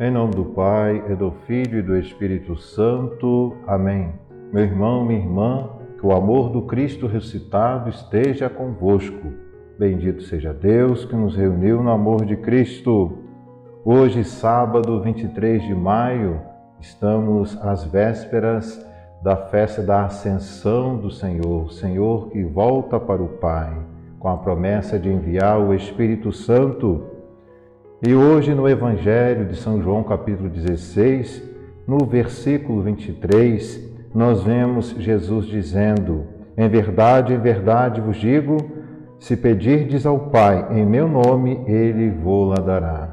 Em nome do Pai, e do Filho e do Espírito Santo. Amém. Meu irmão, minha irmã, que o amor do Cristo ressuscitado esteja convosco. Bendito seja Deus que nos reuniu no amor de Cristo. Hoje, sábado 23 de maio, estamos às vésperas da festa da Ascensão do Senhor, Senhor que volta para o Pai, com a promessa de enviar o Espírito Santo e hoje no Evangelho de São João, capítulo 16, no versículo 23, nós vemos Jesus dizendo: Em verdade, em verdade vos digo, se pedirdes ao Pai em meu nome, ele vou-la dará.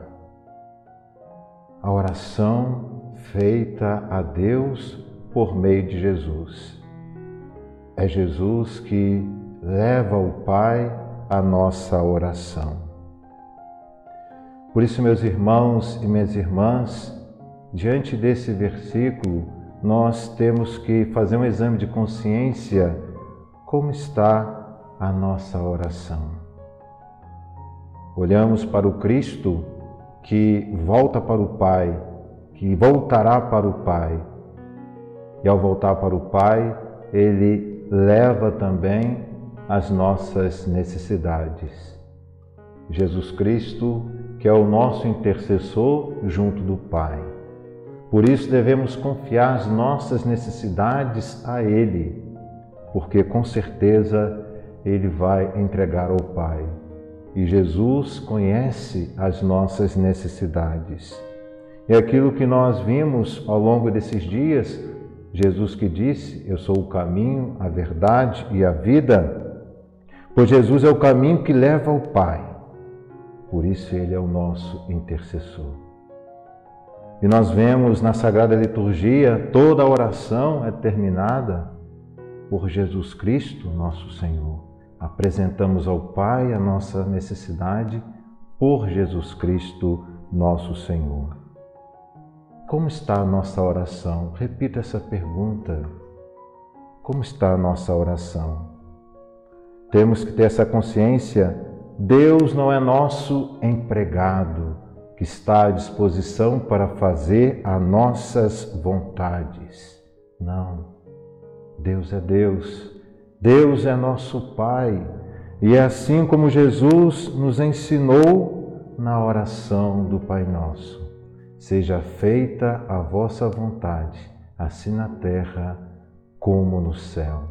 A oração feita a Deus por meio de Jesus. É Jesus que leva ao Pai a nossa oração. Por isso, meus irmãos e minhas irmãs, diante desse versículo, nós temos que fazer um exame de consciência como está a nossa oração. Olhamos para o Cristo que volta para o Pai, que voltará para o Pai. E ao voltar para o Pai, ele leva também as nossas necessidades. Jesus Cristo que é o nosso intercessor junto do Pai. Por isso devemos confiar as nossas necessidades a Ele, porque com certeza Ele vai entregar ao Pai. E Jesus conhece as nossas necessidades. É aquilo que nós vimos ao longo desses dias, Jesus que disse: Eu sou o caminho, a verdade e a vida. Pois Jesus é o caminho que leva ao Pai. Por isso ele é o nosso intercessor. E nós vemos na Sagrada Liturgia toda a oração é terminada por Jesus Cristo, nosso Senhor. Apresentamos ao Pai a nossa necessidade por Jesus Cristo, nosso Senhor. Como está a nossa oração? Repita essa pergunta. Como está a nossa oração? Temos que ter essa consciência Deus não é nosso empregado que está à disposição para fazer as nossas vontades. Não. Deus é Deus. Deus é nosso Pai. E é assim como Jesus nos ensinou na oração do Pai Nosso. Seja feita a vossa vontade, assim na terra como no céu.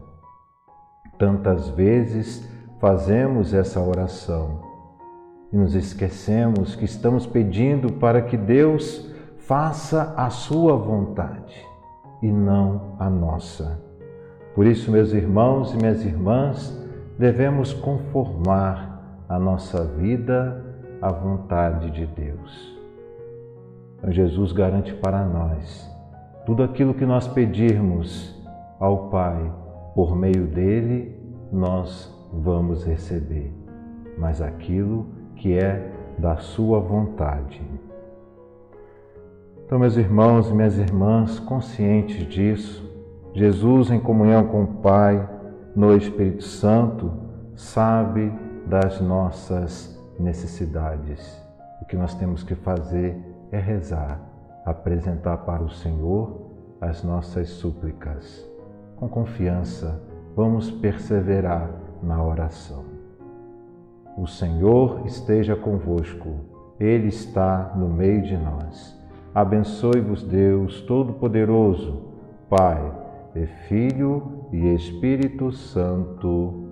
Tantas vezes fazemos essa oração e nos esquecemos que estamos pedindo para que Deus faça a sua vontade e não a nossa. Por isso, meus irmãos e minhas irmãs, devemos conformar a nossa vida à vontade de Deus. Então, Jesus garante para nós tudo aquilo que nós pedirmos ao Pai por meio dele, nós vamos receber, mas aquilo que é da Sua vontade. Então, meus irmãos e minhas irmãs, conscientes disso, Jesus, em comunhão com o Pai, no Espírito Santo, sabe das nossas necessidades. O que nós temos que fazer é rezar, apresentar para o Senhor as nossas súplicas. Com confiança, vamos perseverar na oração. O Senhor esteja convosco, Ele está no meio de nós. Abençoe-vos, Deus Todo-Poderoso, Pai, e Filho e Espírito Santo.